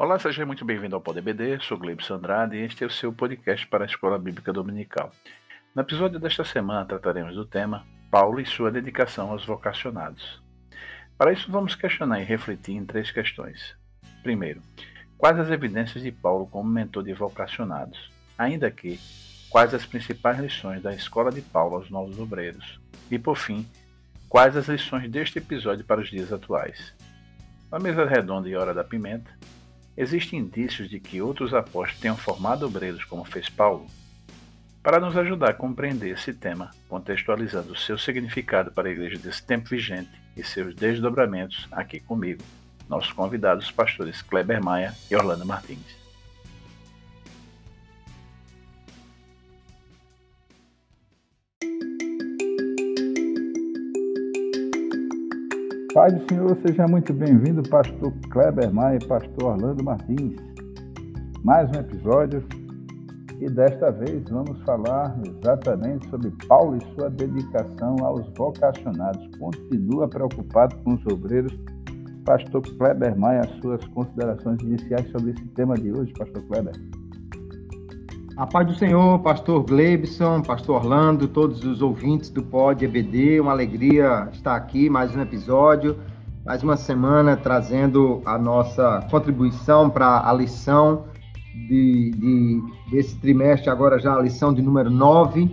Olá, seja muito bem-vindo ao PodBD, sou Gleibson Andrade e este é o seu podcast para a Escola Bíblica Dominical. No episódio desta semana trataremos do tema Paulo e sua dedicação aos vocacionados. Para isso, vamos questionar e refletir em três questões. Primeiro, quais as evidências de Paulo como mentor de vocacionados? Ainda que, quais as principais lições da escola de Paulo aos novos obreiros? E, por fim, quais as lições deste episódio para os dias atuais? Na mesa redonda e hora da pimenta, Existem indícios de que outros apóstolos tenham formado obreiros como fez Paulo? Para nos ajudar a compreender esse tema, contextualizando o seu significado para a igreja desse tempo vigente e seus desdobramentos, aqui comigo, nossos convidados pastores Kleber Maia e Orlando Martins. Pai do Senhor, seja muito bem-vindo, pastor Kleber Maia e pastor Orlando Martins. Mais um episódio e desta vez vamos falar exatamente sobre Paulo e sua dedicação aos vocacionados. Continua preocupado com os obreiros. Pastor Kleber Maia, suas considerações iniciais sobre esse tema de hoje, pastor Kleber. A paz do Senhor, pastor Gleibson, pastor Orlando, todos os ouvintes do Pod EBD, uma alegria estar aqui, mais um episódio, mais uma semana trazendo a nossa contribuição para a lição de, de, desse trimestre, agora já a lição de número 9,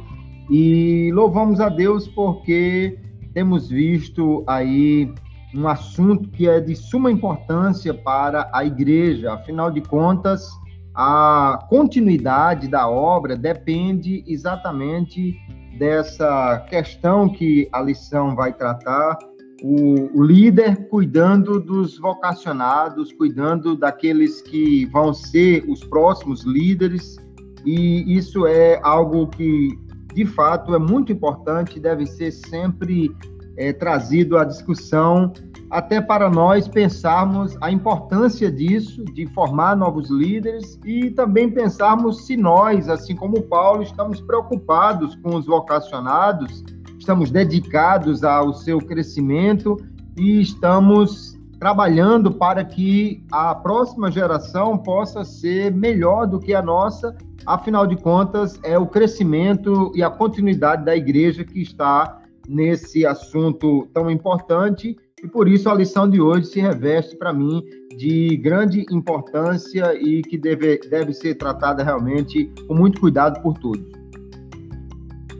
e louvamos a Deus porque temos visto aí um assunto que é de suma importância para a igreja, afinal de contas, a continuidade da obra depende exatamente dessa questão que a lição vai tratar, o, líder cuidando dos vocacionados, cuidando daqueles que vão ser os próximos líderes, e isso é algo que, de fato, é muito importante, deve ser sempre é, trazido à discussão até para nós pensarmos a importância disso, de formar novos líderes e também pensarmos se nós, assim como Paulo, estamos preocupados com os vocacionados, estamos dedicados ao seu crescimento e estamos trabalhando para que a próxima geração possa ser melhor do que a nossa. Afinal de contas, é o crescimento e a continuidade da igreja que está nesse assunto tão importante e por isso a lição de hoje se reveste para mim de grande importância e que deve, deve ser tratada realmente com muito cuidado por todos.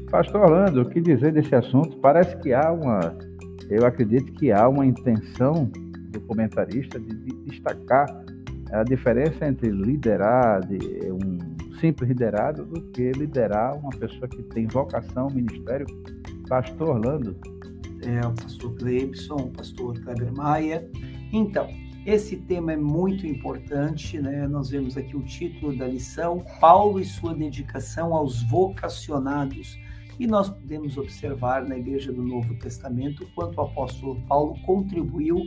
Pastor Orlando, o que dizer desse assunto? Parece que há uma, eu acredito que há uma intenção do comentarista de, de destacar a diferença entre liderar de um simples liderado do que liderar uma pessoa que tem vocação, ministério. Pastor Orlando, é, o pastor Cleibson, o pastor Kleber Maia. Então, esse tema é muito importante, né? Nós vemos aqui o título da lição, Paulo e sua dedicação aos vocacionados. E nós podemos observar na Igreja do Novo Testamento quanto o apóstolo Paulo contribuiu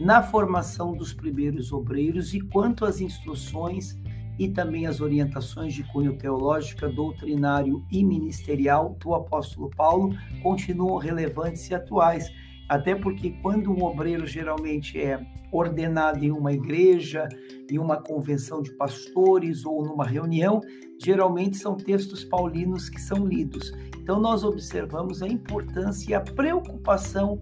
na formação dos primeiros obreiros e quanto as instruções e também as orientações de cunho teológica, doutrinário e ministerial do apóstolo Paulo continuam relevantes e atuais. Até porque quando um obreiro geralmente é ordenado em uma igreja, em uma convenção de pastores ou numa reunião, geralmente são textos paulinos que são lidos. Então nós observamos a importância e a preocupação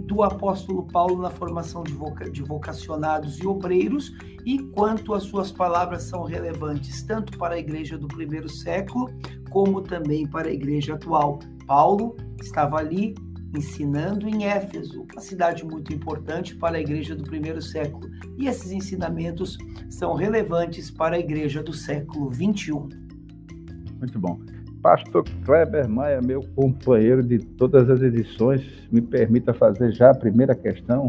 do apóstolo Paulo na formação de, voca de vocacionados e obreiros e quanto as suas palavras são relevantes tanto para a igreja do primeiro século como também para a igreja atual. Paulo estava ali ensinando em Éfeso, uma cidade muito importante para a igreja do primeiro século, e esses ensinamentos são relevantes para a igreja do século 21. Muito bom. Pastor Kleber Maia, meu companheiro de todas as edições, me permita fazer já a primeira questão.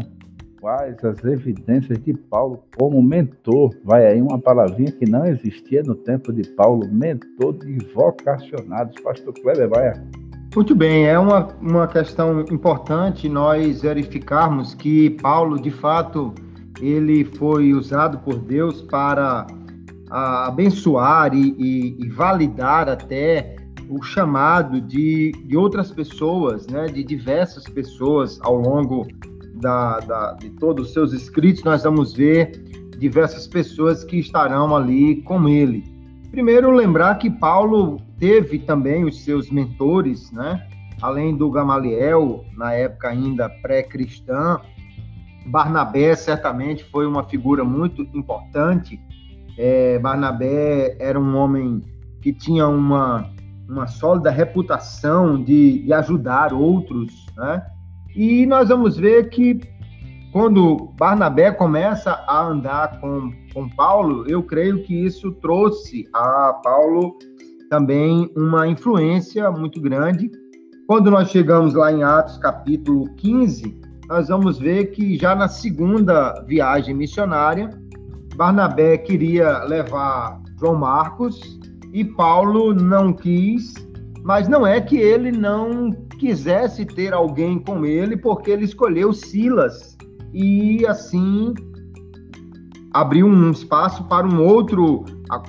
Quais as evidências de Paulo como mentor? Vai aí uma palavrinha que não existia no tempo de Paulo, mentor de vocacionados. Pastor Kleber Maia. Muito bem, é uma, uma questão importante nós verificarmos que Paulo, de fato, ele foi usado por Deus para abençoar e, e, e validar até o chamado de, de outras pessoas, né, de diversas pessoas ao longo da, da, de todos os seus escritos, nós vamos ver diversas pessoas que estarão ali com ele. Primeiro, lembrar que Paulo teve também os seus mentores, né? além do Gamaliel, na época ainda pré-cristã, Barnabé certamente foi uma figura muito importante. É, Barnabé era um homem que tinha uma, uma sólida reputação de, de ajudar outros, né? E nós vamos ver que quando Barnabé começa a andar com, com Paulo, eu creio que isso trouxe a Paulo também uma influência muito grande. Quando nós chegamos lá em Atos capítulo 15, nós vamos ver que já na segunda viagem missionária, Barnabé queria levar João Marcos e Paulo não quis, mas não é que ele não quisesse ter alguém com ele, porque ele escolheu Silas e assim abriu um espaço para um outro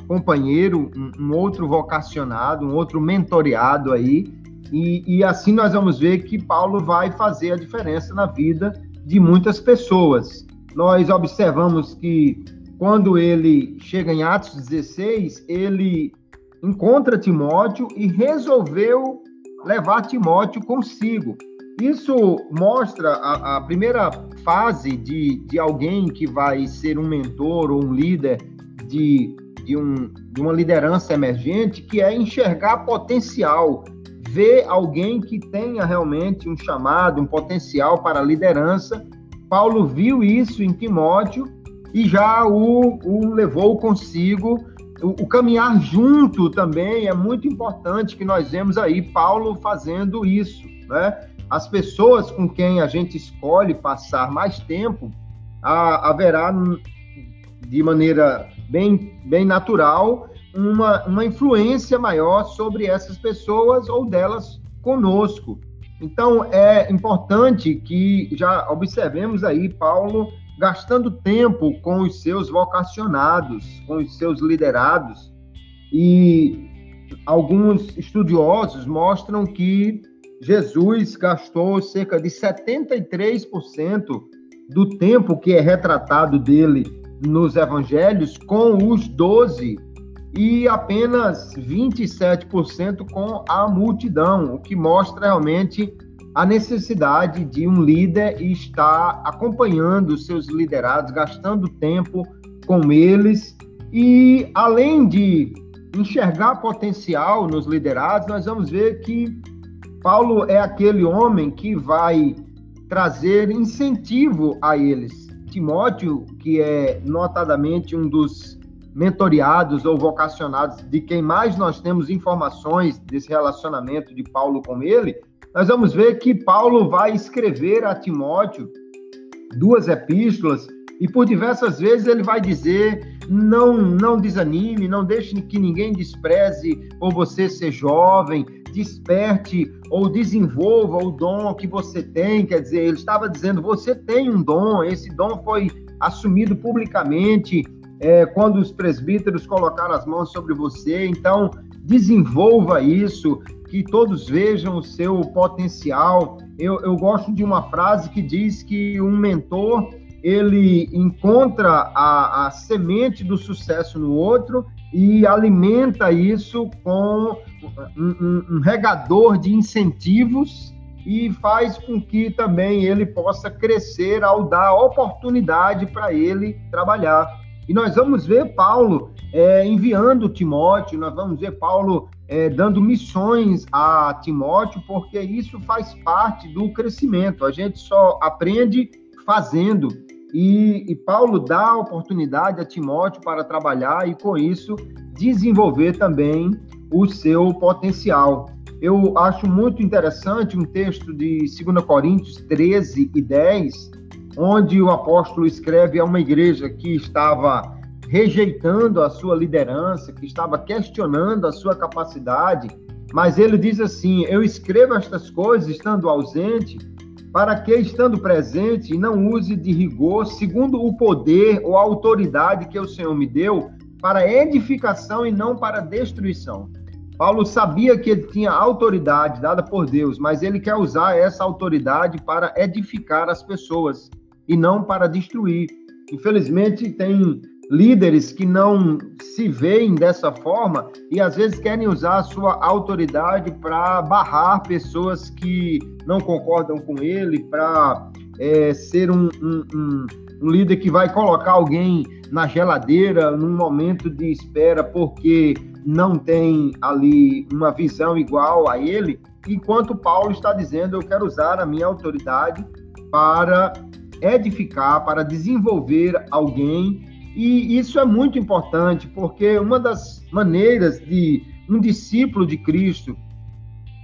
companheiro, um, outro vocacionado, um outro mentoreado aí. E, e, assim nós vamos ver que Paulo vai fazer a diferença na vida de muitas pessoas. Nós observamos que quando ele chega em Atos 16, ele encontra Timóteo e resolveu levar Timóteo consigo. Isso mostra a, a primeira fase de, de alguém que vai ser um mentor ou um líder de, de, um, de uma liderança emergente, que é enxergar potencial, ver alguém que tenha realmente um chamado, um potencial para a liderança. Paulo viu isso em Timóteo e já o, o levou consigo. O, caminhar junto também é muito importante que nós vemos aí Paulo fazendo isso, né? as pessoas com quem a gente escolhe passar mais tempo, a, haverá de maneira bem, bem natural uma, uma influência maior sobre essas pessoas ou delas conosco. Então, é importante que já observemos aí Paulo gastando tempo com os seus vocacionados, com os seus liderados. E alguns estudiosos mostram que Jesus gastou cerca de 73% do tempo que é retratado dele nos evangelhos com os doze e apenas 27% com a multidão, o que mostra realmente a necessidade de um líder estar acompanhando os seus liderados, gastando tempo com eles e além de enxergar potencial nos liderados, nós vamos ver que Paulo é aquele homem que vai trazer incentivo a eles. Timóteo, que é notadamente um dos mentoriados ou vocacionados de quem mais nós temos informações desse relacionamento de Paulo com ele, nós vamos ver que Paulo vai escrever a Timóteo duas epístolas e por diversas vezes ele vai dizer: não, não desanime, não deixe que ninguém despreze por você ser jovem, desperte ou desenvolva o dom que você tem. Quer dizer, ele estava dizendo: você tem um dom, esse dom foi assumido publicamente é, quando os presbíteros colocaram as mãos sobre você. Então, desenvolva isso, que todos vejam o seu potencial. Eu, eu gosto de uma frase que diz que um mentor ele encontra a, a semente do sucesso no outro e alimenta isso com um, um, um, regador de incentivos e faz com que também ele possa crescer ao dar oportunidade para ele trabalhar. E nós vamos ver Paulo é, enviando Timóteo, nós vamos ver Paulo é, dando missões a Timóteo, porque isso faz parte do crescimento. A gente só aprende fazendo. E, e, Paulo dá oportunidade a Timóteo para trabalhar e, com isso, desenvolver também o seu potencial. Eu acho muito interessante um texto de 2 Coríntios 13 e 10, onde o apóstolo escreve a uma igreja que estava rejeitando a sua liderança, que estava questionando a sua capacidade, mas ele diz assim: Eu escrevo estas coisas estando ausente para que, estando presente, não use de rigor segundo o poder ou a autoridade que o Senhor me deu, para edificação e não para destruição. Paulo sabia que ele tinha autoridade dada por Deus, mas ele quer usar essa autoridade para edificar as pessoas e não para destruir. Infelizmente, tem líderes que não se veem dessa forma e às vezes querem usar a sua autoridade para barrar pessoas que não concordam com ele, para é, ser um, um, um, um líder que vai colocar alguém na geladeira num momento de espera porque não tem ali uma visão igual a ele, enquanto Paulo está dizendo: eu quero usar a minha autoridade para edificar, para desenvolver alguém. E isso é muito importante, porque uma das maneiras de um discípulo de Cristo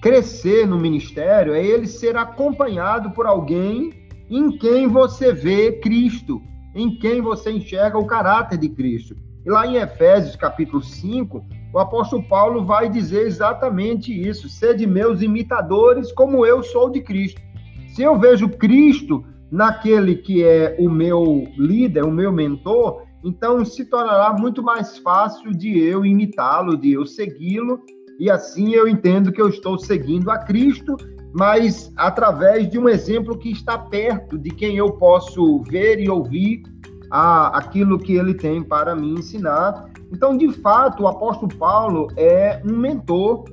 crescer no ministério é ele ser acompanhado por alguém em quem você vê Cristo, em quem você enxerga o caráter de Cristo. E lá em Efésios capítulo 5, o apóstolo Paulo vai dizer exatamente isso: sede meus imitadores, como eu sou de Cristo. Se eu vejo Cristo naquele que é o meu líder, o meu mentor, então se tornará muito mais fácil de eu imitá-lo, de eu segui-lo, e assim eu entendo que eu estou seguindo a Cristo, mas através de um exemplo que está perto de quem eu posso ver e ouvir a, aquilo que ele tem para me ensinar. Então, de fato, o apóstolo Paulo é um mentor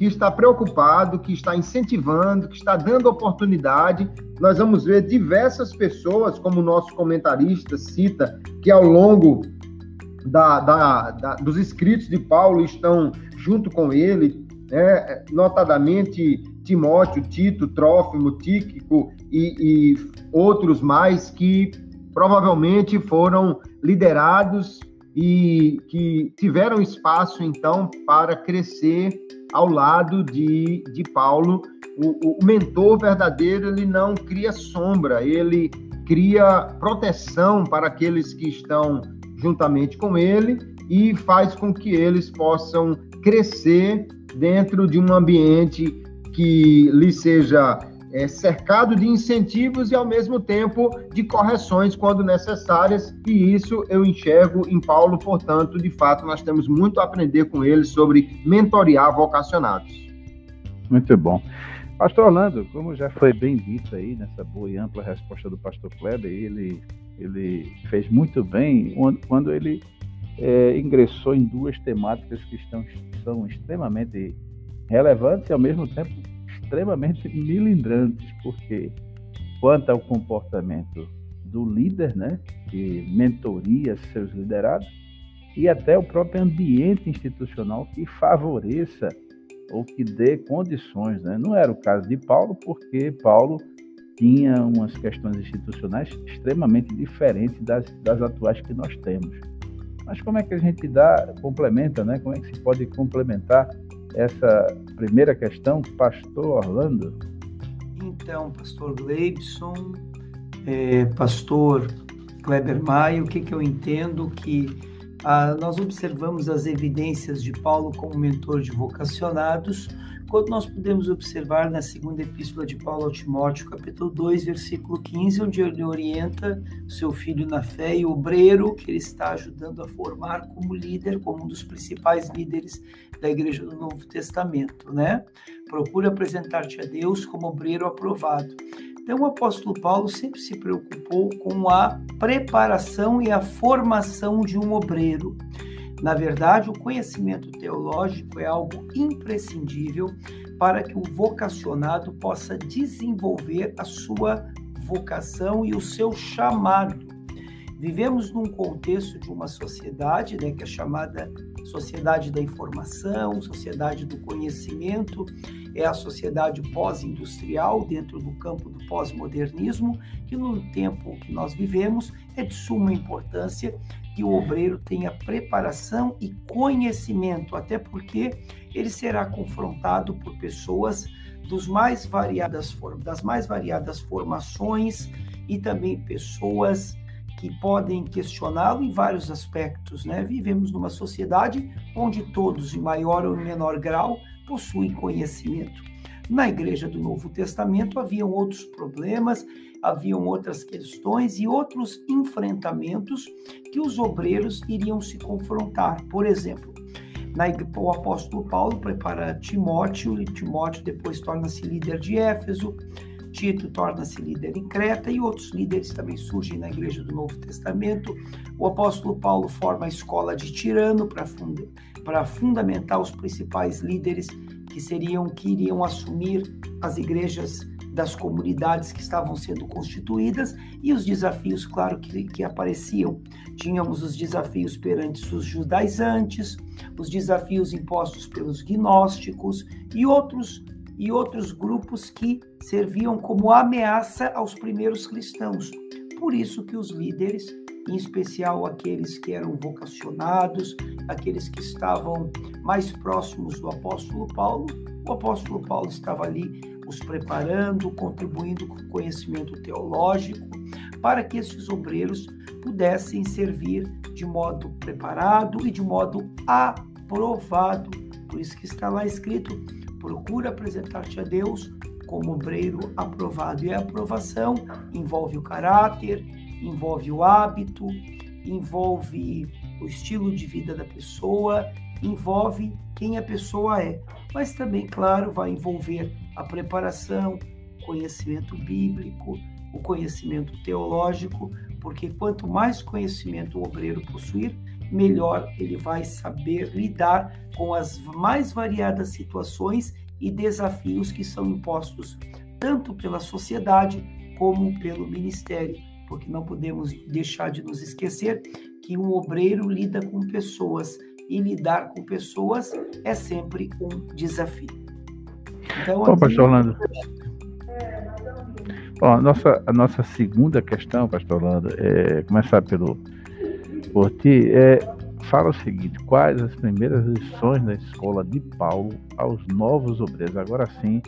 que está preocupado, que está incentivando, que está dando oportunidade. Nós vamos ver diversas pessoas, como o nosso comentarista cita, que ao longo da, da, da, dos escritos de Paulo estão junto com ele, né? notadamente Timóteo, Tito, Trófimo, Tíquico e, e outros mais que provavelmente foram liderados e que tiveram espaço, então, para crescer ao lado de, de Paulo. O, o mentor verdadeiro, ele não cria sombra, ele cria proteção para aqueles que estão juntamente com ele e faz com que eles possam crescer dentro de um ambiente que lhe seja é, cercado de incentivos e, ao mesmo tempo, de correções quando necessárias, e isso eu enxergo em Paulo, portanto, de fato, nós temos muito a aprender com ele sobre mentorear vocacionados. Muito bom. Pastor Orlando, como já foi bem dito aí nessa boa e ampla resposta do pastor Kleber, ele, ele fez muito bem quando ele é, ingressou em duas temáticas que estão, são extremamente relevantes e, ao mesmo tempo, extremamente milindrantes, porque quanto ao comportamento do líder, né, que mentoria seus liderados, e até o próprio ambiente institucional que favoreça ou que dê condições. Né? Não era o caso de Paulo, porque Paulo tinha umas questões institucionais extremamente diferentes das, das atuais que nós temos. Mas como é que a gente dá, complementa, né? Como é que se pode complementar essa primeira questão, pastor Orlando? Então, pastor Gleibson, é, pastor Kleber Maia, o que, que eu entendo que ah, nós observamos as evidências de Paulo como mentor de vocacionados, quando nós podemos observar na segunda epístola de Paulo ao Timóteo, capítulo 2, versículo 15, onde ele orienta seu filho na fé e obreiro que ele está ajudando a formar como líder, como um dos principais líderes da igreja do Novo Testamento, né? Procura apresentar-te a Deus como obreiro aprovado. Então, o apóstolo Paulo sempre se preocupou com a preparação e a formação de um obreiro. Na verdade, o conhecimento teológico é algo imprescindível para que o vocacionado possa desenvolver a sua vocação e o seu chamado. Vivemos num contexto de uma sociedade, né, que é chamada sociedade da informação, sociedade do conhecimento, é a sociedade pós-industrial dentro do campo do pós-modernismo, que no tempo que nós vivemos é de suma importância que o obreiro tenha preparação e conhecimento, até porque ele será confrontado por pessoas dos mais variadas das mais variadas formações e também pessoas que podem questioná-lo em vários aspectos, né? Vivemos numa sociedade onde todos, em maior ou menor grau, possuem conhecimento. Na igreja do Novo Testamento haviam outros problemas, haviam outras questões e outros enfrentamentos que os obreiros iriam se confrontar. Por exemplo, na, o apóstolo Paulo prepara Timóteo, e Timóteo depois torna-se líder de Éfeso. Tito torna-se líder em Creta e outros líderes também surgem na igreja do Novo Testamento. O apóstolo Paulo forma a escola de Tirano para funda para fundamentar os principais líderes que seriam que iriam assumir as igrejas das comunidades que estavam sendo constituídas e os desafios, claro, que, que apareciam. Tínhamos os desafios perante os judaizantes, os desafios impostos pelos gnósticos e outros e outros grupos que serviam como ameaça aos primeiros cristãos. Por isso que os líderes, em especial aqueles que eram vocacionados, aqueles que estavam mais próximos do apóstolo Paulo, o apóstolo Paulo estava ali os preparando, contribuindo com conhecimento teológico, para que esses obreiros pudessem servir de modo preparado e de modo aprovado. Por isso que está lá escrito: procura apresentar-te a Deus como obreiro aprovado. E a aprovação envolve o caráter, envolve o hábito, envolve o estilo de vida da pessoa, envolve quem a pessoa é. Mas também, claro, vai envolver a preparação, conhecimento bíblico, o conhecimento teológico, porque quanto mais conhecimento o obreiro possuir, melhor ele vai saber lidar com as mais variadas situações e desafios que são impostos tanto pela sociedade como pelo ministério, porque não podemos deixar de nos esquecer que um obreiro lida com pessoas e lidar com pessoas é sempre um desafio. Então, Bom, pastor Orlando. Bom, a nossa, a nossa segunda questão, pastor Orlando, é começar pelo por ti, é, fala o seguinte, quais as primeiras lições da escola de Paulo aos novos obreiros? Agora sim,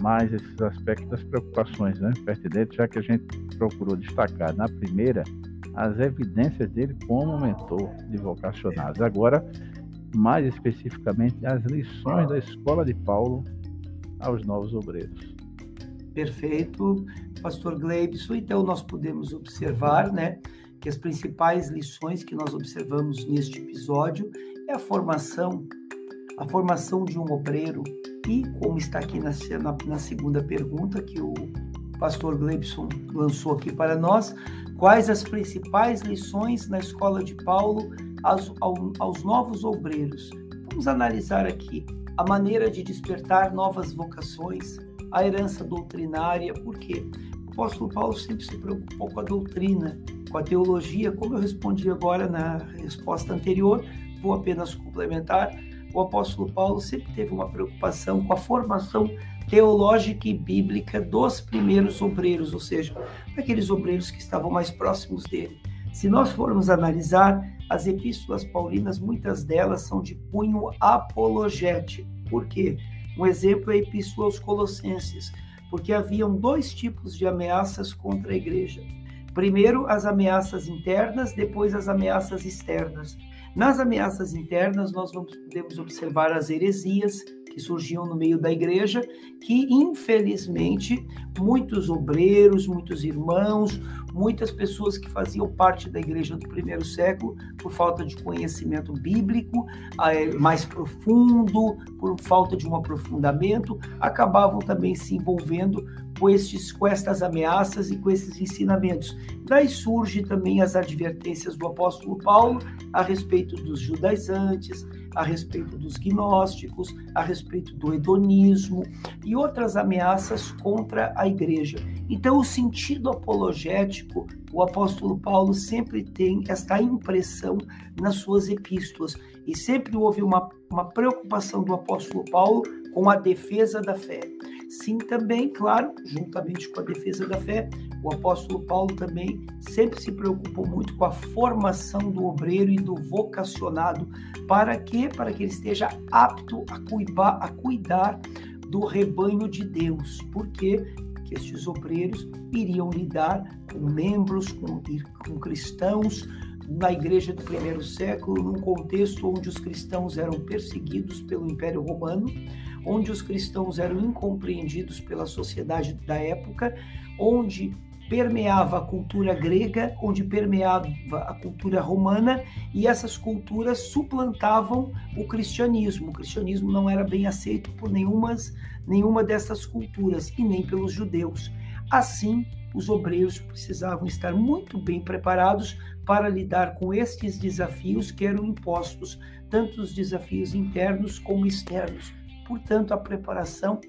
mais esses aspectos das preocupações né, pertinentes, já que a gente procurou destacar na primeira as evidências dele como mentor de vocacionados. Agora, mais especificamente, as lições da escola de Paulo aos novos obreiros. Perfeito, pastor Gleibson. Então, nós podemos observar né, que as principais lições que nós observamos neste episódio é a formação, a formação de um obreiro e, como está aqui na, na, na segunda pergunta que o pastor Gleibson lançou aqui para nós, quais as principais lições na escola de Paulo aos, aos novos obreiros. Vamos analisar aqui a maneira de despertar novas vocações, a herança doutrinária, por quê? O apóstolo Paulo sempre se preocupou com a doutrina, com a teologia, como eu respondi agora na resposta anterior, vou apenas complementar. O apóstolo Paulo sempre teve uma preocupação com a formação teológica e bíblica dos primeiros obreiros, ou seja, daqueles obreiros que estavam mais próximos dele. Se nós formos analisar as epístolas paulinas, muitas delas são de cunho apologético. Por quê? Um exemplo é a epístola aos Colossenses, porque haviam dois tipos de ameaças contra a igreja. Primeiro, as ameaças internas, depois as ameaças externas. Nas ameaças internas, nós podemos observar as heresias, que surgiam no meio da igreja, que infelizmente muitos obreiros, muitos irmãos, muitas pessoas que faziam parte da igreja do primeiro século, por falta de conhecimento bíblico eh, mais profundo, por falta de um aprofundamento, acabavam também se envolvendo com, estes, com estas ameaças e com esses ensinamentos. Daí surge também as advertências do apóstolo Paulo a respeito dos judaizantes, a respeito dos gnósticos, a respeito do hedonismo e outras ameaças contra a igreja. Então, o sentido apologético, o apóstolo Paulo sempre tem esta impressão nas suas epístolas e sempre houve uma, uma preocupação do apóstolo Paulo com a defesa da fé. Sim, também, claro, juntamente com a defesa da fé, o apóstolo Paulo também sempre se preocupou muito com a formação do obreiro e do vocacionado. Para quê? Para que ele esteja apto a cuidar, a cuidar do rebanho de Deus. Porque que estes obreiros iriam lidar com membros, com, com cristãos, na igreja do primeiro século, num contexto onde os cristãos eram perseguidos pelo Império Romano, onde os cristãos eram incompreendidos pela sociedade da época, onde permeava a cultura grega, onde permeava a cultura romana, e essas culturas suplantavam o cristianismo. O cristianismo não era bem aceito por nenhumas, nenhuma dessas culturas, e nem pelos judeus. Assim, os obreiros precisavam estar muito bem preparados para lidar com estes desafios que eram impostos, tanto os desafios internos como externos. Portanto, a preparação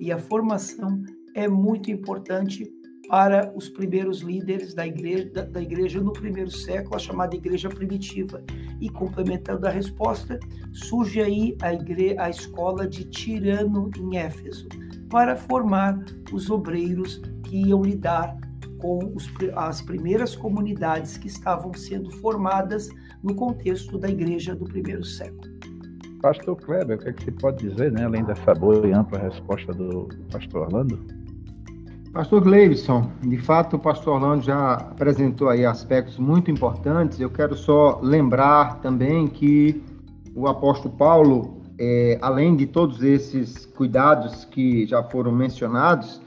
e a formação é muito importante para os primeiros líderes da igreja, da, da, igreja no primeiro século, a chamada igreja primitiva. E complementando a resposta, surge aí a, igre, a escola de Tirano em Éfeso, para formar os obreiros que iam lidar com os, as primeiras comunidades que estavam sendo formadas no contexto da igreja do primeiro século. Pastor Kleber, o que, é que você pode dizer, né, além dessa boa e ampla resposta do pastor Orlando? Pastor Gleibson, de fato o pastor Orlando já apresentou aí aspectos muito importantes. Eu quero só lembrar também que o apóstolo Paulo, é, além de todos esses cuidados que já foram mencionados,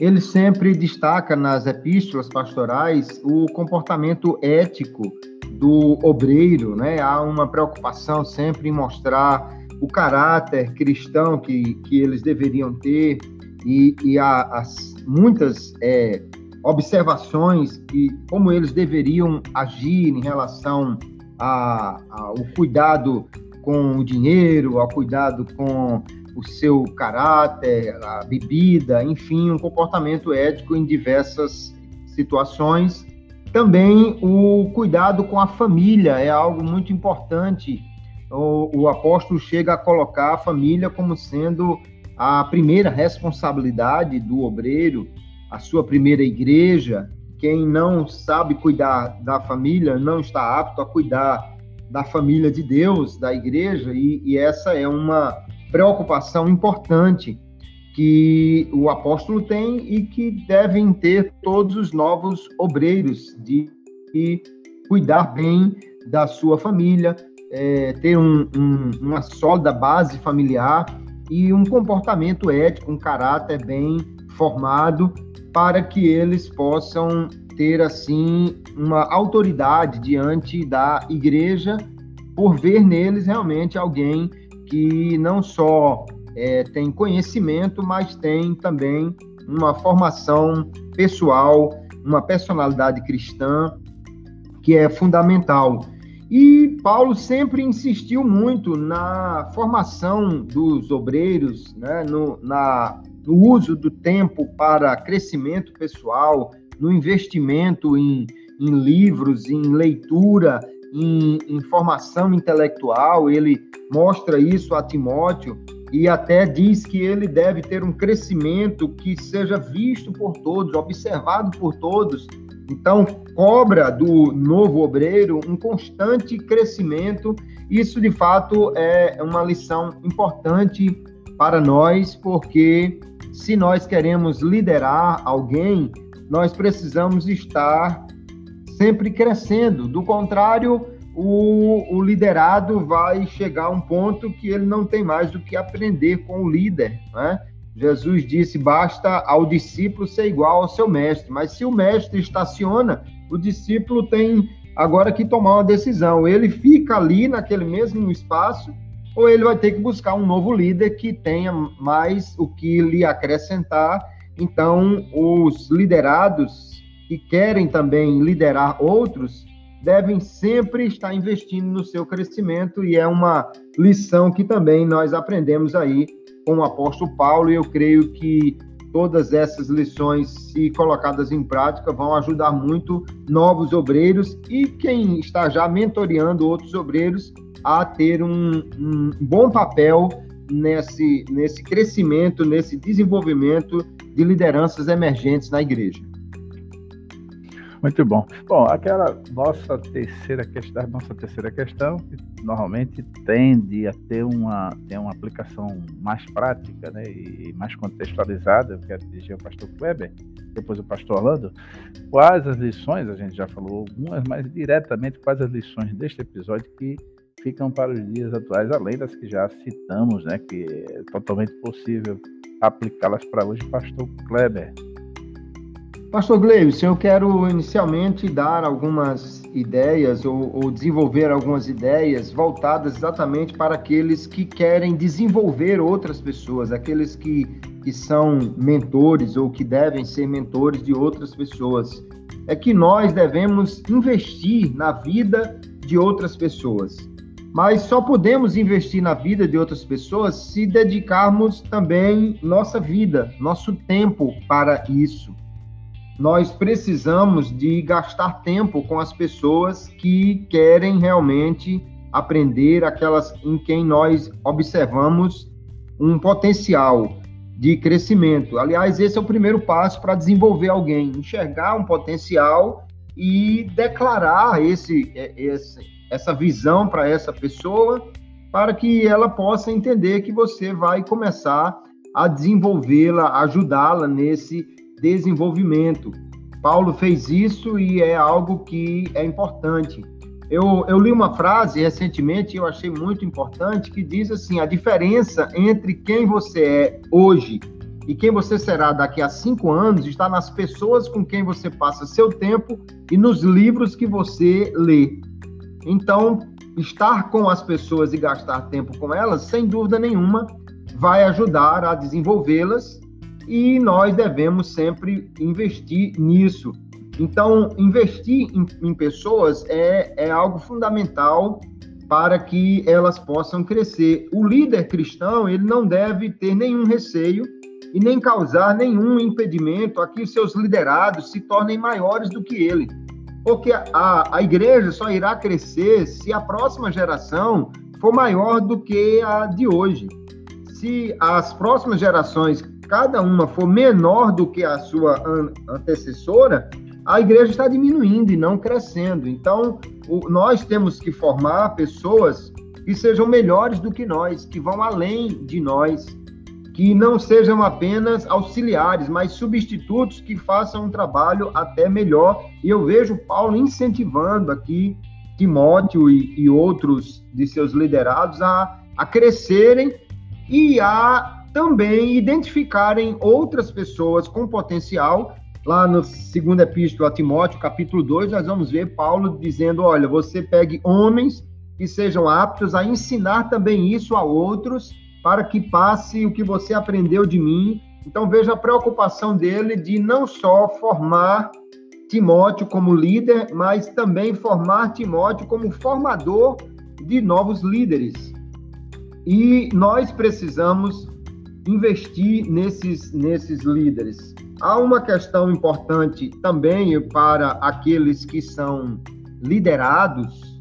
ele sempre destaca nas epístolas pastorais o comportamento ético do obreiro, né? Há uma preocupação sempre em mostrar o caráter cristão que, que eles deveriam ter e, e muitas é, observações e como eles deveriam agir em relação ao cuidado com o dinheiro, ao cuidado com o seu caráter, a bebida, enfim, um comportamento ético em diversas situações. Também o cuidado com a família é algo muito importante. O, o apóstolo chega a colocar a família como sendo a primeira responsabilidade do obreiro, a sua primeira igreja. Quem não sabe cuidar da família não está apto a cuidar da família de Deus, da igreja, e, e essa é uma preocupação importante que o apóstolo tem e que devem ter todos os novos obreiros de, de cuidar bem da sua família, é, ter um, um, uma sólida base familiar e um comportamento ético, um caráter bem formado, para que eles possam ter assim uma autoridade diante da igreja, por ver neles realmente alguém que não só é, tem conhecimento, mas tem também uma formação pessoal, uma personalidade cristã que é fundamental. E Paulo sempre insistiu muito na formação dos obreiros, né, no, na, no uso do tempo para crescimento pessoal, no investimento em, em livros, em leitura, em, em formação intelectual. Ele mostra isso a Timóteo e até diz que ele deve ter um crescimento que seja visto por todos, observado por todos, então, cobra do novo obreiro um constante crescimento. Isso, de fato, é uma lição importante para nós, porque se nós queremos liderar alguém, nós precisamos estar sempre crescendo. Do contrário, o, o, liderado vai chegar a um ponto que ele não tem mais do que aprender com o líder, né? Jesus disse: basta ao discípulo ser igual ao seu mestre. Mas se o mestre estaciona, o discípulo tem agora que tomar uma decisão. Ele fica ali naquele mesmo espaço, ou ele vai ter que buscar um novo líder que tenha mais o que lhe acrescentar. Então, os liderados que querem também liderar outros devem sempre estar investindo no seu crescimento e é uma lição que também nós aprendemos aí com o apóstolo Paulo, e eu creio que todas essas lições, se colocadas em prática, vão ajudar muito novos obreiros e quem está já mentoreando outros obreiros a ter um, um bom papel nesse, nesse crescimento, nesse desenvolvimento de lideranças emergentes na igreja. Muito bom. Bom, aquela nossa terceira questão, nossa terceira questão, que normalmente tende a ter uma, ter uma aplicação mais prática né, e mais contextualizada, eu quero dirigir ao pastor Kleber, depois o pastor Orlando, quais as lições, a gente já falou algumas, mas diretamente quais as lições deste episódio que ficam para os dias atuais, além das que já citamos, né, que é totalmente possível aplicá-las para hoje, pastor Kleber. Pastor Gleison, eu quero inicialmente dar algumas ideias ou, ou, desenvolver algumas ideias voltadas exatamente para aqueles que querem desenvolver outras pessoas, aqueles que, que são mentores ou que devem ser mentores de outras pessoas. É que nós devemos investir na vida de outras pessoas. Mas só podemos investir na vida de outras pessoas se dedicarmos também nossa vida, nosso tempo para isso nós precisamos de gastar tempo com as pessoas que querem realmente aprender, aquelas em quem nós observamos um potencial de crescimento. Aliás, esse é o primeiro passo para desenvolver alguém, enxergar um potencial e declarar esse, é, esse essa visão para essa pessoa, para que ela possa entender que você vai começar a desenvolvê-la, ajudá-la nesse desenvolvimento. Paulo fez isso e é algo que é importante. Eu, eu li uma frase recentemente e eu achei muito importante que diz assim: a diferença entre quem você é hoje e quem você será daqui a cinco anos está nas pessoas com quem você passa seu tempo e nos livros que você lê. Então, estar com as pessoas e gastar tempo com elas, sem dúvida nenhuma, vai ajudar a desenvolvê-las e nós devemos sempre investir nisso. Então, investir em, em pessoas é, é algo fundamental para que elas possam crescer. O líder cristão, ele não deve ter nenhum receio e nem causar nenhum impedimento a que seus liderados se tornem maiores do que ele. Porque a, a igreja só irá crescer se a próxima geração for maior do que a de hoje. Se as próximas gerações cada uma for menor do que a sua an antecessora, a igreja está diminuindo e não crescendo. Então, o, nós temos que formar pessoas que sejam melhores do que nós, que vão além de nós, que não sejam apenas auxiliares, mas substitutos que façam um trabalho até melhor. E eu vejo Paulo incentivando aqui Timóteo e, e outros de seus liderados a, a crescerem e a também identificarem outras pessoas com potencial. Lá no segundo epístola a Timóteo, capítulo 2, nós vamos ver Paulo dizendo: olha, você pegue homens que sejam aptos a ensinar também isso a outros, para que passe o que você aprendeu de mim. Então veja a preocupação dele de não só formar Timóteo como líder, mas também formar Timóteo como formador de novos líderes. E nós precisamos investir nesses, nesses líderes. Há uma questão importante também para aqueles que são liderados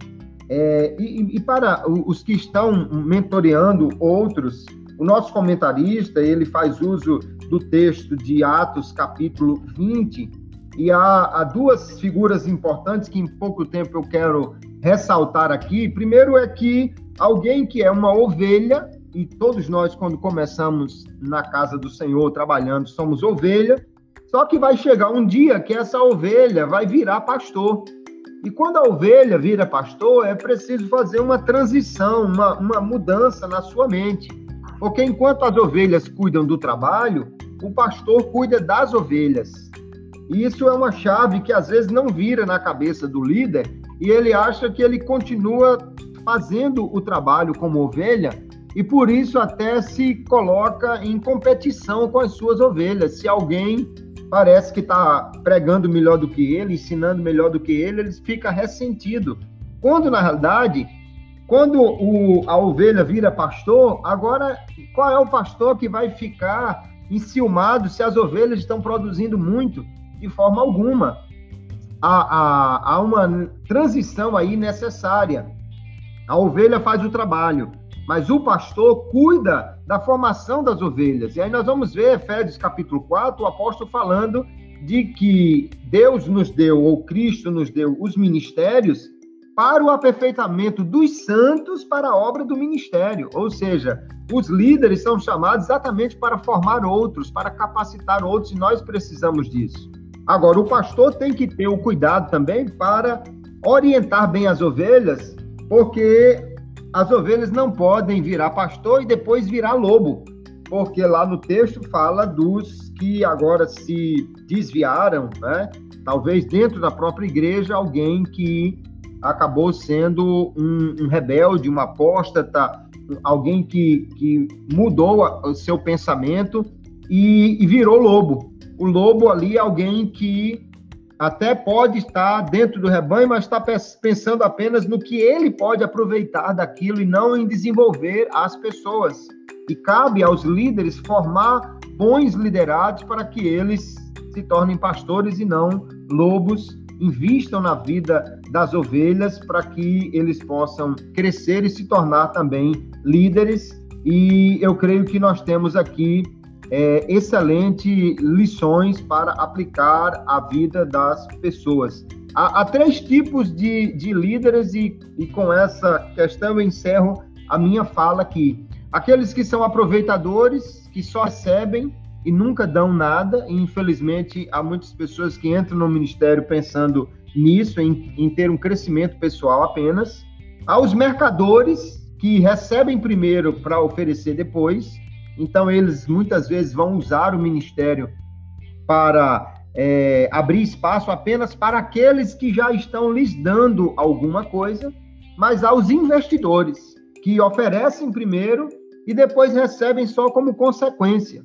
é, e, e, para os que estão mentoreando outros. O nosso comentarista ele faz uso do texto de Atos capítulo 20 e há, há duas figuras importantes que em pouco tempo eu quero ressaltar aqui. Primeiro é que alguém que é uma ovelha e todos nós, quando começamos na casa do Senhor trabalhando, somos ovelha. Só que vai chegar um dia que essa ovelha vai virar pastor. E quando a ovelha vira pastor, é preciso fazer uma transição, uma, uma mudança na sua mente. Porque enquanto as ovelhas cuidam do trabalho, o pastor cuida das ovelhas. E isso é uma chave que às vezes não vira na cabeça do líder e ele acha que ele continua fazendo o trabalho como ovelha, e por isso até se coloca em competição com as suas ovelhas. Se alguém parece que está pregando melhor do que ele, ensinando melhor do que ele, ele fica ressentido. Quando na realidade, quando o, a ovelha vira pastor, agora qual é o pastor que vai ficar enciumado se as ovelhas estão produzindo muito? De forma alguma. Há, há, há uma transição aí necessária. A ovelha faz o trabalho mas o pastor cuida da formação das ovelhas. E aí nós vamos ver Efésios capítulo 4, o apóstolo falando de que Deus nos deu, ou Cristo nos deu, os ministérios para o aperfeitamento dos santos para a obra do ministério. Ou seja, os líderes são chamados exatamente para formar outros, para capacitar outros, e nós precisamos disso. Agora, o pastor tem que ter o cuidado também para orientar bem as ovelhas, porque as ovelhas não podem virar pastor e depois virar lobo, porque lá no texto fala dos que agora se desviaram, né? Talvez dentro da própria igreja alguém que acabou sendo um, um rebelde, uma apóstata, alguém que, que mudou o seu pensamento e, e virou lobo. O lobo ali é alguém que até pode estar dentro do rebanho, mas está pensando apenas no que ele pode aproveitar daquilo e não em desenvolver as pessoas. E cabe aos líderes formar bons liderados para que eles se tornem pastores e não lobos, invistam na vida das ovelhas para que eles possam crescer e se tornar também líderes. E eu creio que nós temos aqui é, excelentes lições para aplicar a vida das pessoas. Há, há três tipos de, de líderes, e, e com essa questão eu encerro a minha fala aqui. Aqueles que são aproveitadores, que só recebem e nunca dão nada, e infelizmente há muitas pessoas que entram no ministério pensando nisso, em, em ter um crescimento pessoal apenas. Há os mercadores, que recebem primeiro para oferecer depois, então, eles muitas vezes vão usar o ministério para é, abrir espaço apenas para aqueles que já estão lhes dando alguma coisa, mas aos investidores, que oferecem primeiro e depois recebem só como consequência.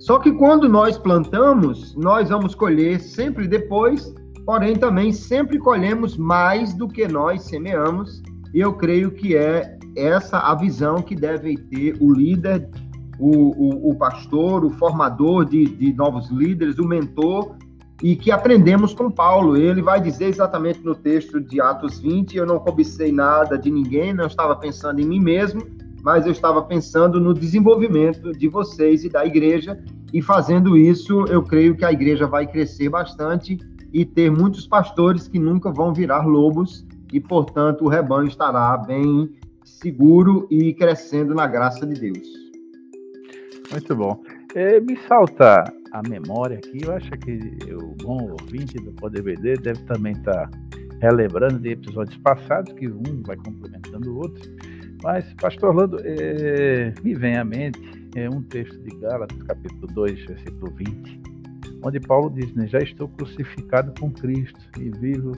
Só que quando nós plantamos, nós vamos colher sempre depois, porém também sempre colhemos mais do que nós semeamos, e eu creio que é essa a visão que deve ter o líder, o, o, o pastor, o formador de, de novos líderes, o mentor, e que aprendemos com Paulo. Ele vai dizer exatamente no texto de Atos 20: Eu não cobicei nada de ninguém, não estava pensando em mim mesmo, mas eu estava pensando no desenvolvimento de vocês e da igreja. E fazendo isso, eu creio que a igreja vai crescer bastante e ter muitos pastores que nunca vão virar lobos, e portanto o rebanho estará bem seguro e crescendo na graça de Deus. Muito bom. É, me salta a memória aqui, eu acho que o bom ouvinte do Poder BD deve também estar tá relembrando de episódios passados, que um vai complementando o outro. Mas, pastor Orlando, é, me vem à mente é, um texto de Gálatas, capítulo 2, versículo 20, onde Paulo diz, né, já estou crucificado com Cristo e vivo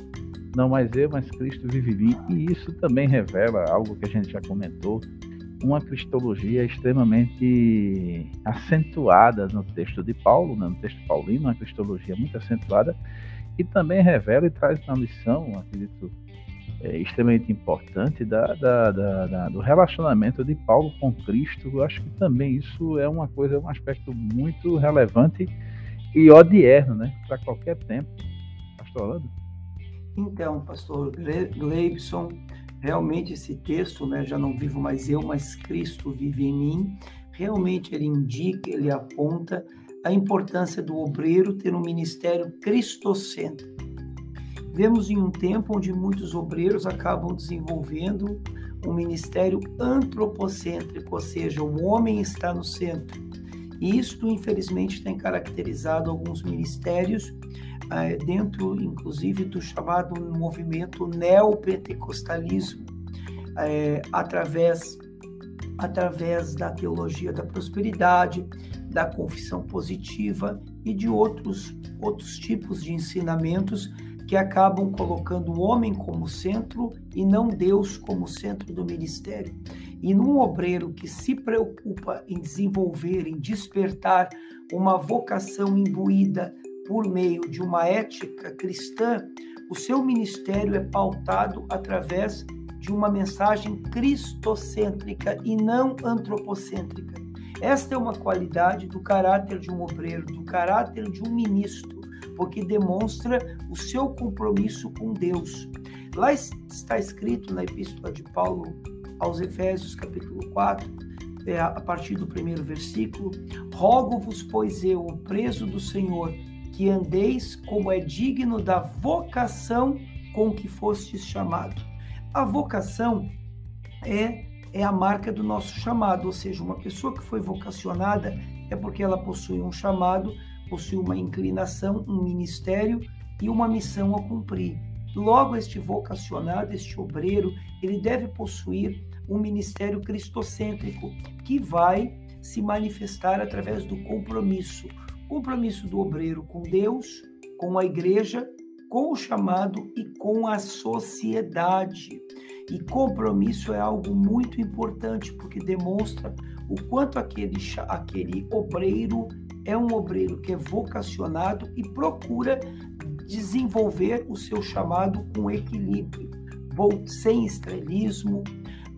não mais eu, mas Cristo vive em mim. E isso também revela algo que a gente já comentou, uma cristologia extremamente acentuada no texto de Paulo, né, no texto paulino, uma cristologia muito acentuada, e também revela e traz uma lição, acredito, é, extremamente importante da, da, da, do relacionamento de Paulo com Cristo. Eu acho que também isso é uma coisa, um aspecto muito relevante e odierno, né, para qualquer tempo. Pastor Orlando? Então, pastor Gleibson, realmente esse texto, né, já não vivo mais eu, mas Cristo vive em mim, realmente ele indica, ele aponta a importância do obreiro ter um ministério cristocêntrico. Vemos em um tempo onde muitos obreiros acabam desenvolvendo um ministério antropocêntrico, ou seja, o homem está no centro. Isto, infelizmente, tem caracterizado alguns ministérios é, dentro, inclusive, do chamado movimento neopentecostalismo, é, através, através da teologia da prosperidade, da confissão positiva e de outros, outros tipos de ensinamentos que acabam colocando o homem como centro e não Deus como centro do ministério. E num obreiro que se preocupa em desenvolver, em despertar uma vocação imbuída por meio de uma ética cristã, o seu ministério é pautado através de uma mensagem cristocêntrica e não antropocêntrica. Esta é uma qualidade do caráter de um obreiro, do caráter de um ministro, porque demonstra o seu compromisso com Deus. Lá está escrito na Epístola de Paulo aos Efésios, capítulo 4, é, a partir do primeiro versículo: Rogo-vos, pois eu, o preso do Senhor, que andeis como é digno da vocação com que fostes chamado. A vocação é é a marca do nosso chamado, ou seja, uma pessoa que foi vocacionada é porque ela possui um chamado, possui uma inclinação, um ministério e uma missão a cumprir. Logo, este vocacionado, este obreiro, ele deve possuir um ministério cristocêntrico que vai se manifestar através do compromisso, Compromisso do obreiro com Deus, com a igreja, com o chamado e com a sociedade. E compromisso é algo muito importante, porque demonstra o quanto aquele, aquele obreiro é um obreiro que é vocacionado e procura desenvolver o seu chamado com equilíbrio, sem estrelismo,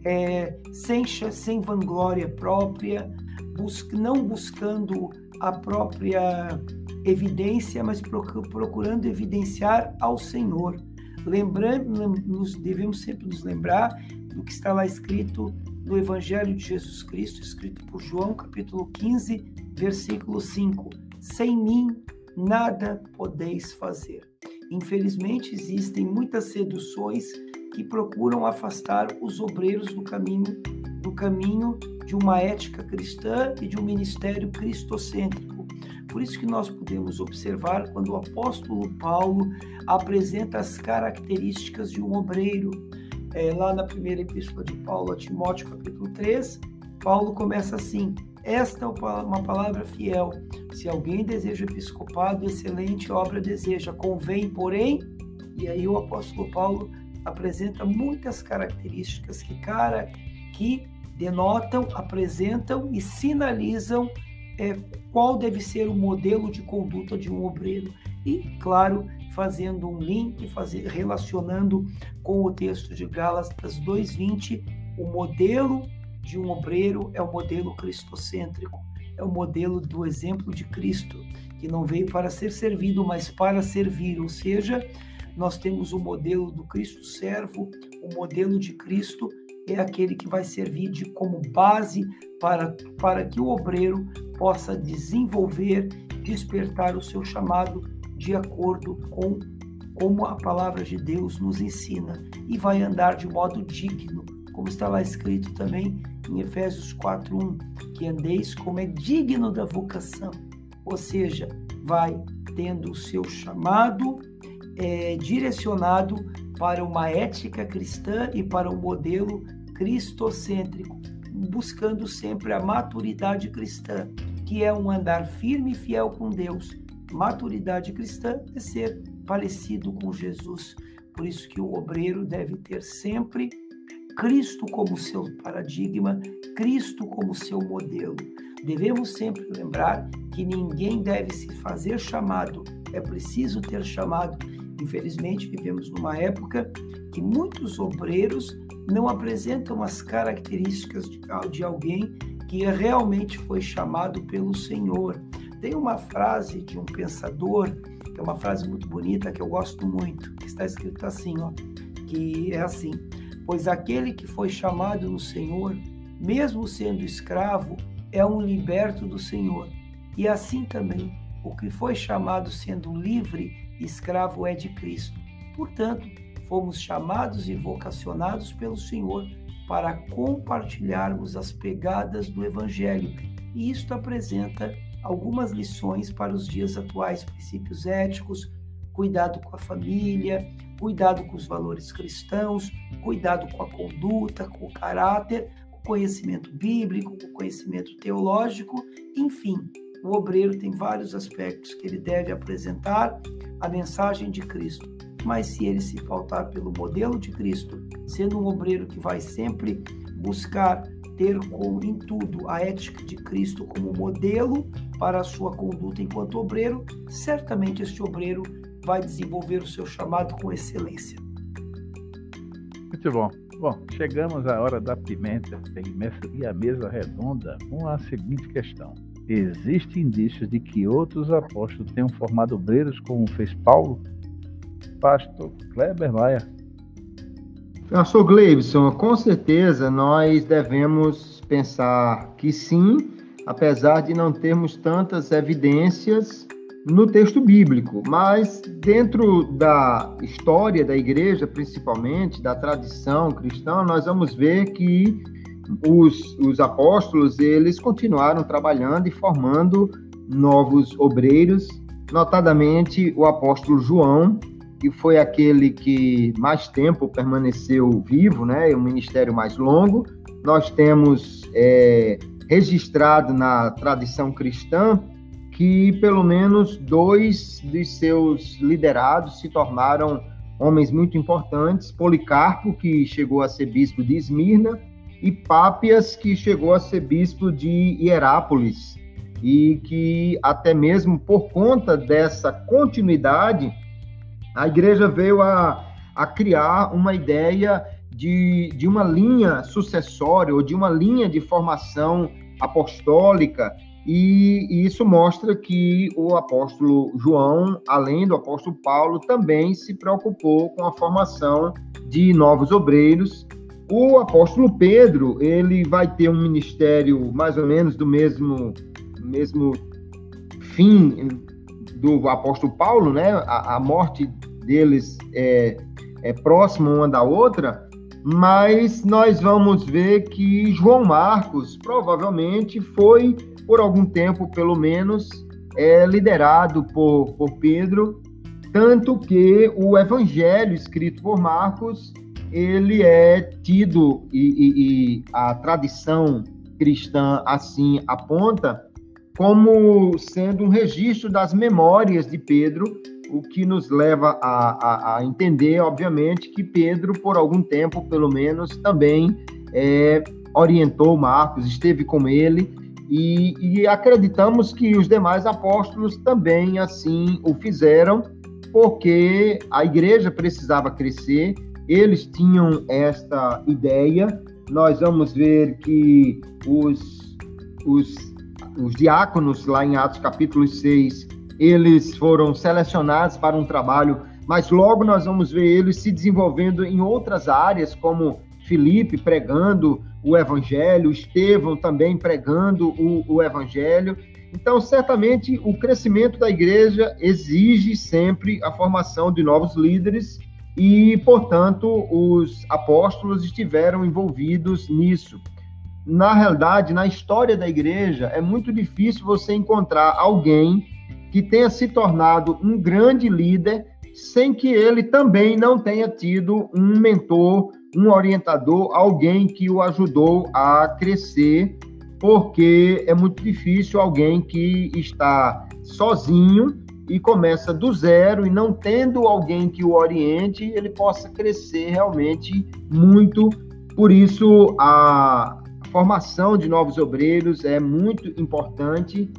é, sem, sem vanglória própria, não buscando a própria evidência, mas procurando evidenciar ao Senhor. Lembrando, nos, devemos sempre nos lembrar do que está lá escrito no Evangelho de Jesus Cristo, escrito por João, capítulo 15, versículo 5. Sem mim nada podeis fazer. Infelizmente, existem muitas seduções que procuram afastar os obreiros do caminho, do caminho de uma ética cristã e de um ministério cristocêntrico. Por isso que nós podemos observar quando o apóstolo Paulo apresenta as características de um obreiro. É, lá na primeira epístola de Paulo a Timóteo, capítulo 3, Paulo começa assim: esta é uma palavra fiel. Se alguém deseja episcopado, excelente obra deseja. Convém, porém, e aí o apóstolo Paulo apresenta muitas características que, cara, que denotam, apresentam e sinalizam é, qual deve ser o modelo de conduta de um obreiro. E, claro, fazendo um link, fazer, relacionando com o texto de Gálatas 2,20, o modelo de um obreiro é o modelo cristocêntrico, é o modelo do exemplo de Cristo, que não veio para ser servido, mas para servir. Ou seja, nós temos o modelo do Cristo servo, o modelo de Cristo é aquele que vai servir de como base para, para que o obreiro possa desenvolver, despertar o seu chamado de acordo com como a palavra de Deus nos ensina e vai andar de modo digno, como está lá escrito também em Efésios 4:1, que andeis como é digno da vocação, ou seja, vai tendo o seu chamado é, direcionado para uma ética cristã e para um modelo cristocêntrico, buscando sempre a maturidade cristã, que é um andar firme e fiel com Deus. Maturidade cristã é ser parecido com Jesus. Por isso que o obreiro deve ter sempre Cristo como seu paradigma, Cristo como seu modelo. Devemos sempre lembrar que ninguém deve se fazer chamado, é preciso ter chamado. Infelizmente, vivemos numa época que muitos obreiros não apresentam as características de, de alguém que realmente foi chamado pelo Senhor. Tem uma frase de um pensador, que é uma frase muito bonita, que eu gosto muito, que está escrito assim, ó, que é assim: Pois aquele que foi chamado no Senhor, mesmo sendo escravo, é um liberto do Senhor. E assim também, o que foi chamado sendo livre, escravo é de Cristo. Portanto, fomos chamados e vocacionados pelo Senhor para compartilharmos as pegadas do Evangelho. E isto apresenta algumas lições para os dias atuais, princípios éticos, cuidado com a família, cuidado com os valores cristãos, cuidado com a conduta, com o caráter, com o conhecimento bíblico, com o conhecimento teológico, enfim, o obreiro tem vários aspectos que ele deve apresentar a mensagem de Cristo. Mas se ele se pautar pelo modelo de Cristo, sendo um obreiro que vai sempre buscar ter como em tudo a ética de Cristo como modelo para a sua conduta enquanto obreiro, certamente este obreiro vai desenvolver o seu chamado com excelência. Muito bom. Bom, chegamos à hora da pimenta e a mesa redonda com a seguinte questão. Existem indícios de que outros apóstolos tenham formado obreiros como fez Paulo? pastor Kleber Maia. Pastor Gleibson, com certeza nós devemos pensar que sim, apesar de não termos tantas evidências no texto bíblico, mas dentro da história da igreja, principalmente, da tradição cristã, nós vamos ver que os, os apóstolos, eles continuaram trabalhando e formando novos obreiros, notadamente o apóstolo João, que foi aquele que mais tempo permaneceu vivo, né, um ministério mais longo. Nós temos é, registrado na tradição cristã que pelo menos dois de seus liderados se tornaram homens muito importantes: Policarpo, que chegou a ser bispo de Esmirna, e Pápias, que chegou a ser bispo de Hierápolis, e que até mesmo por conta dessa continuidade, a igreja veio a, a criar uma ideia de, de uma linha sucessória ou de uma linha de formação apostólica e, e, isso mostra que o apóstolo João, além do apóstolo Paulo, também se preocupou com a formação de novos obreiros. O apóstolo Pedro, ele vai ter um ministério mais ou menos do mesmo, mesmo fim do apóstolo Paulo, né? A, a morte deles é, é próxima uma da outra, mas nós vamos ver que João Marcos provavelmente foi por algum tempo, pelo menos, é liderado por, por Pedro, tanto que o evangelho escrito por Marcos, ele é tido, e, e, e a tradição cristã assim aponta, como sendo um registro das memórias de Pedro, o que nos leva a, a, a, entender, obviamente, que Pedro, por algum tempo, pelo menos, também é, orientou Marcos, esteve com ele e, e acreditamos que os demais apóstolos também assim o fizeram, porque a igreja precisava crescer, eles tinham esta ideia. Nós vamos ver que os, os, os diáconos, lá em Atos capítulo 6, eles foram selecionados para um trabalho, mas logo nós vamos ver eles se desenvolvendo em outras áreas, como Filipe pregando o Evangelho, Estevão também pregando o, o Evangelho. Então, certamente, o crescimento da igreja exige sempre a formação de novos líderes e, portanto, os apóstolos estiveram envolvidos nisso. Na realidade, na história da igreja, é muito difícil você encontrar alguém que tenha se tornado um grande líder sem que ele também não tenha tido um mentor, um orientador, alguém que o ajudou a crescer, porque é muito difícil alguém que está sozinho e começa do zero e não tendo alguém que o oriente, ele possa crescer realmente muito. Por isso, a formação de novos obreiros é muito importante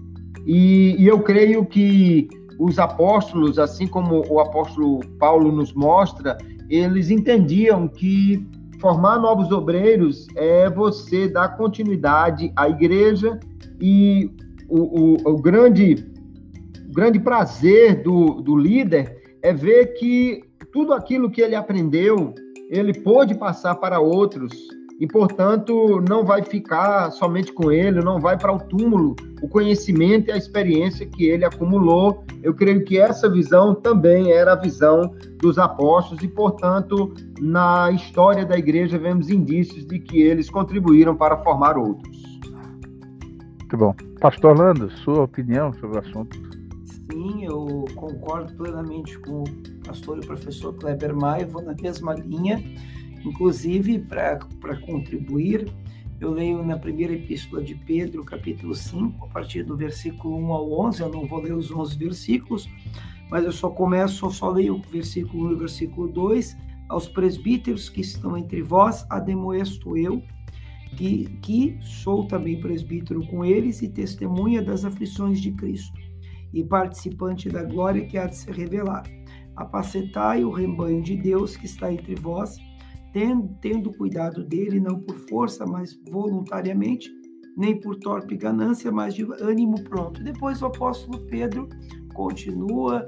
e, e eu creio que os apóstolos, assim como o apóstolo Paulo nos mostra, eles entendiam que formar novos obreiros é você dar continuidade à igreja e o, o, o grande, o grande prazer do, do líder é ver que tudo aquilo que ele aprendeu, ele pôde passar para outros e, portanto, não vai ficar somente com ele, não vai para o túmulo o conhecimento e a experiência que ele acumulou. Eu creio que essa visão também era a visão dos apóstolos e, portanto, na história da igreja vemos indícios de que eles contribuíram para formar outros. Muito bom. Pastor Orlando, sua opinião sobre o assunto? Sim, eu concordo plenamente com o pastor e o professor Kleber Maia, vou na mesma linha. Inclusive, para contribuir, eu leio na primeira epístola de Pedro, capítulo 5, a partir do versículo 1 ao 11. Eu não vou ler os 11 versículos, mas eu só começo, eu só leio o versículo 1 e o versículo 2. Aos presbíteros que estão entre vós, ademoesto eu, que, que sou também presbítero com eles e testemunha das aflições de Cristo, e participante da glória que há de se revelar. Apacetai o rebanho de Deus que está entre vós, tendo, cuidado dele, não por força, mas voluntariamente, nem por torpe ganância, mas de ânimo pronto. Depois o apóstolo Pedro continua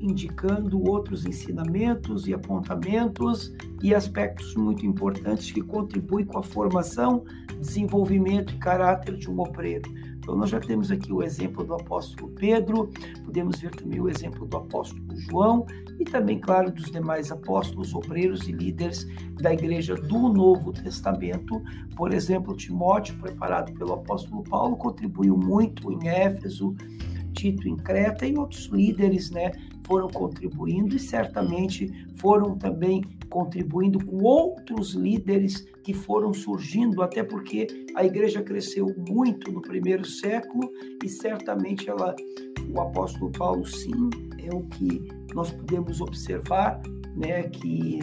indicando outros ensinamentos e apontamentos e aspectos muito importantes que contribuem com a formação, desenvolvimento e caráter de um obreiro. Então, nós já temos aqui o exemplo do apóstolo Pedro, podemos ver também o exemplo do apóstolo João e também, claro, dos demais apóstolos, obreiros e líderes da igreja do Novo Testamento. Por exemplo, Timóteo, preparado pelo apóstolo Paulo, contribuiu muito em Éfeso, Tito em Creta e outros líderes, né, foram contribuindo e certamente foram também contribuindo com outros líderes que foram surgindo, até porque a igreja cresceu muito no primeiro século e certamente ela, o apóstolo Paulo, sim, é o que nós podemos observar, né, que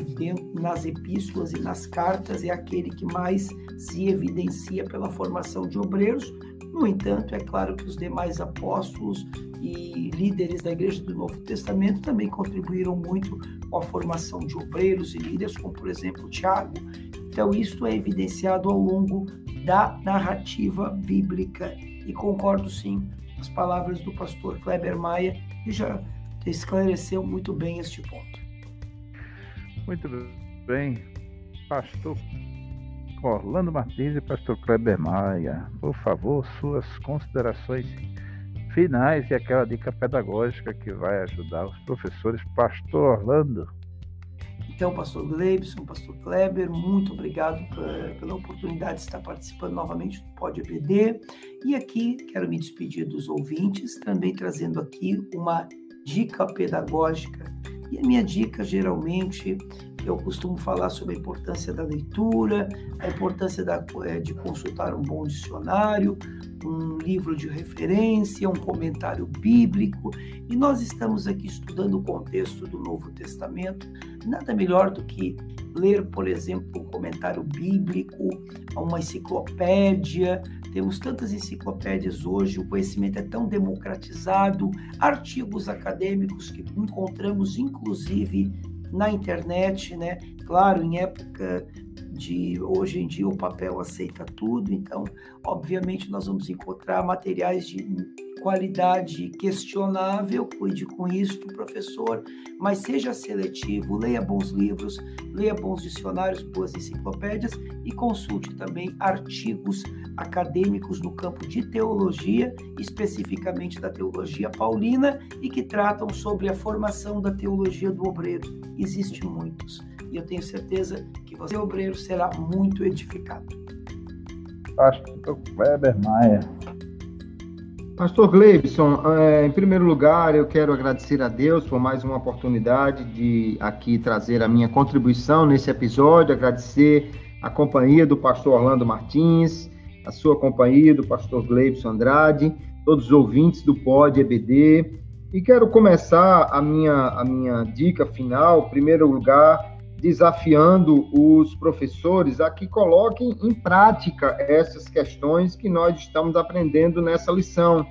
nas epístolas e nas cartas é aquele que mais se evidencia pela formação de obreiros. No entanto, é claro que os demais apóstolos e líderes da Igreja do Novo Testamento também contribuíram muito com a formação de obreiros e líderes, como por exemplo Tiago. Então, isso é evidenciado ao longo da narrativa bíblica. E concordo sim com as palavras do pastor Kleber Maia, que já esclareceu muito bem este ponto. Muito bem, pastor Orlando Martins e pastor Kleber Maia, por favor, suas considerações finais e aquela dica pedagógica que vai ajudar os professores. Pastor Orlando. Então, pastor Gleibson, pastor Kleber, muito obrigado pela oportunidade de estar participando novamente do Pod EBD. E aqui quero me despedir dos ouvintes, também trazendo aqui uma dica pedagógica. E a minha dica geralmente eu costumo falar sobre a importância da leitura, a importância da, eh, de consultar um bom dicionário, um livro de referência, um comentário bíblico, e nós estamos aqui estudando o contexto do Novo Testamento. Nada melhor do que ler, por exemplo, um comentário bíblico, uma enciclopédia. Temos tantas enciclopédias hoje, o conhecimento é tão democratizado, artigos acadêmicos que encontramos inclusive na internet, né? Claro, em época de hoje em dia o papel aceita tudo, então, obviamente, nós vamos encontrar materiais de qualidade questionável, cuide com isso, professor, mas seja seletivo, leia bons livros, leia bons dicionários, boas enciclopédias e consulte também artigos acadêmicos no campo de teologia, especificamente da teologia paulina, e que tratam sobre a formação da teologia do obreiro. Existem muitos, e eu tenho certeza que você, obreiro, será muito edificado. Pastor Weber Maia. Pastor Gleibson, é, em primeiro lugar, eu quero agradecer a Deus por mais uma oportunidade de aqui trazer a minha contribuição nesse episódio, agradecer a companhia do pastor Orlando Martins, a sua companhia do pastor Gleibson Andrade, todos os ouvintes do Pod EBD. E quero começar a minha, a minha dica final, em primeiro lugar, desafiando os professores a que coloquem em prática essas questões que nós estamos aprendendo nessa lição,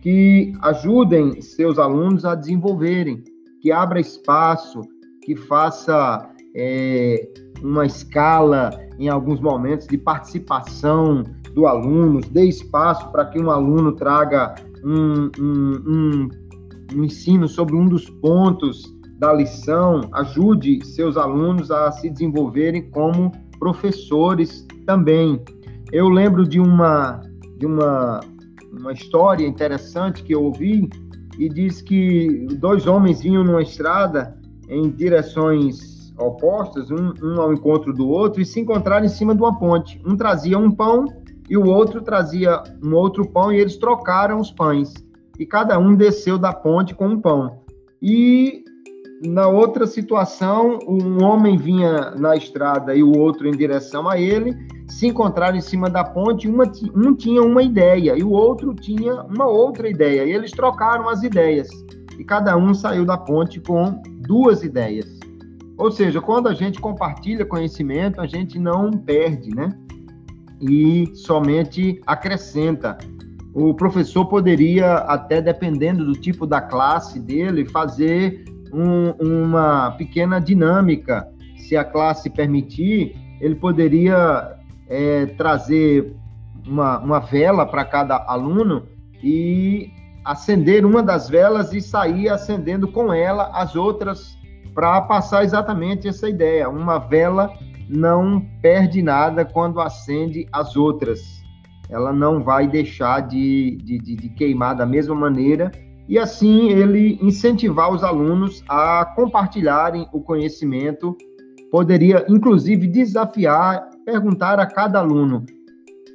que ajudem seus alunos a desenvolverem, que abra espaço, que faça é, uma escala em alguns momentos de participação do aluno, dê espaço para que um aluno traga um, um, um, um ensino sobre um dos pontos da lição ajude seus alunos a se desenvolverem como professores também. Eu lembro de uma de uma uma história interessante que eu ouvi e diz que dois homens vinham numa estrada em direções opostas, um, um ao encontro do outro, e se encontraram em cima de uma ponte. Um trazia um pão e o outro trazia um outro pão, e eles trocaram os pães. E cada um desceu da ponte com um pão. E na outra situação, um homem vinha na estrada e o outro em direção a ele, se encontraram em cima da ponte, uma, um tinha uma ideia e o outro tinha uma outra ideia, e eles trocaram as ideias, e cada um saiu da ponte com duas ideias. Ou seja, quando a gente compartilha conhecimento, a gente não perde, né? E somente acrescenta. O professor poderia, até dependendo do tipo da classe dele, fazer um, uma pequena dinâmica. Se a classe permitir, ele poderia é, trazer uma, uma vela para cada aluno e acender uma das velas e sair acendendo com ela as outras para passar exatamente essa ideia. Uma vela não perde nada quando acende as outras. Ela não vai deixar de, de, de, queimar da mesma maneira e assim ele incentivar os alunos a compartilharem o conhecimento. Poderia, inclusive, desafiar, perguntar a cada aluno: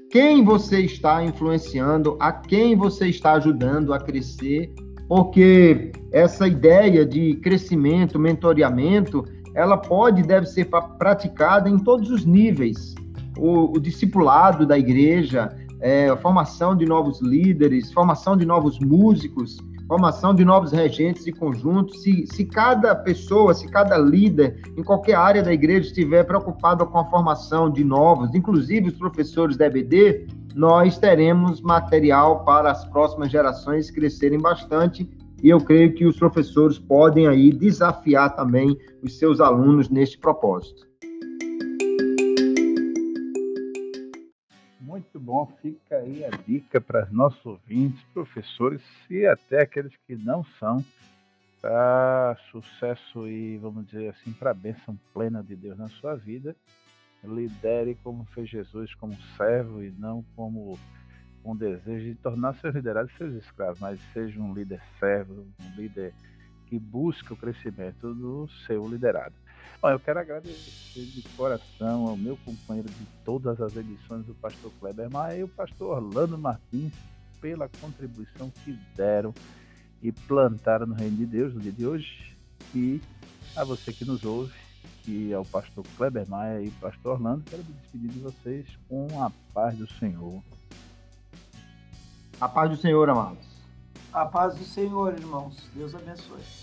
quem você está influenciando, a quem você está ajudando a crescer, porque essa ideia de crescimento, mentoreamento, ela pode e deve ser praticada em todos os níveis. O, o discipulado da igreja, é, formação de novos líderes, formação de novos músicos, formação de novos regentes de conjunto. Se, se cada pessoa, se cada líder em qualquer área da igreja estiver preocupado com a formação de novos, inclusive os professores da EBD, nós teremos material para as próximas gerações crescerem bastante e eu creio que os professores podem aí desafiar também os seus alunos neste propósito. Bom, fica aí a dica para nossos ouvintes, professores e até aqueles que não são, para sucesso e, vamos dizer assim, para a bênção plena de Deus na sua vida. Lidere como fez Jesus, como servo e não como com desejo de tornar seus liderados seus escravos, mas seja um líder servo, um líder que busca o crescimento do seu liderado. Bom, eu quero agradecer de coração ao meu companheiro de todas as edições, o pastor Kleber Maia e o pastor Orlando Martins, pela contribuição que deram e plantaram no reino de Deus no dia de hoje. E a você que nos ouve, que é o pastor Kleber Maia e o pastor Orlando, quero me despedir de vocês com a paz do Senhor. A paz do Senhor, amados. A paz do Senhor, irmãos. Deus abençoe.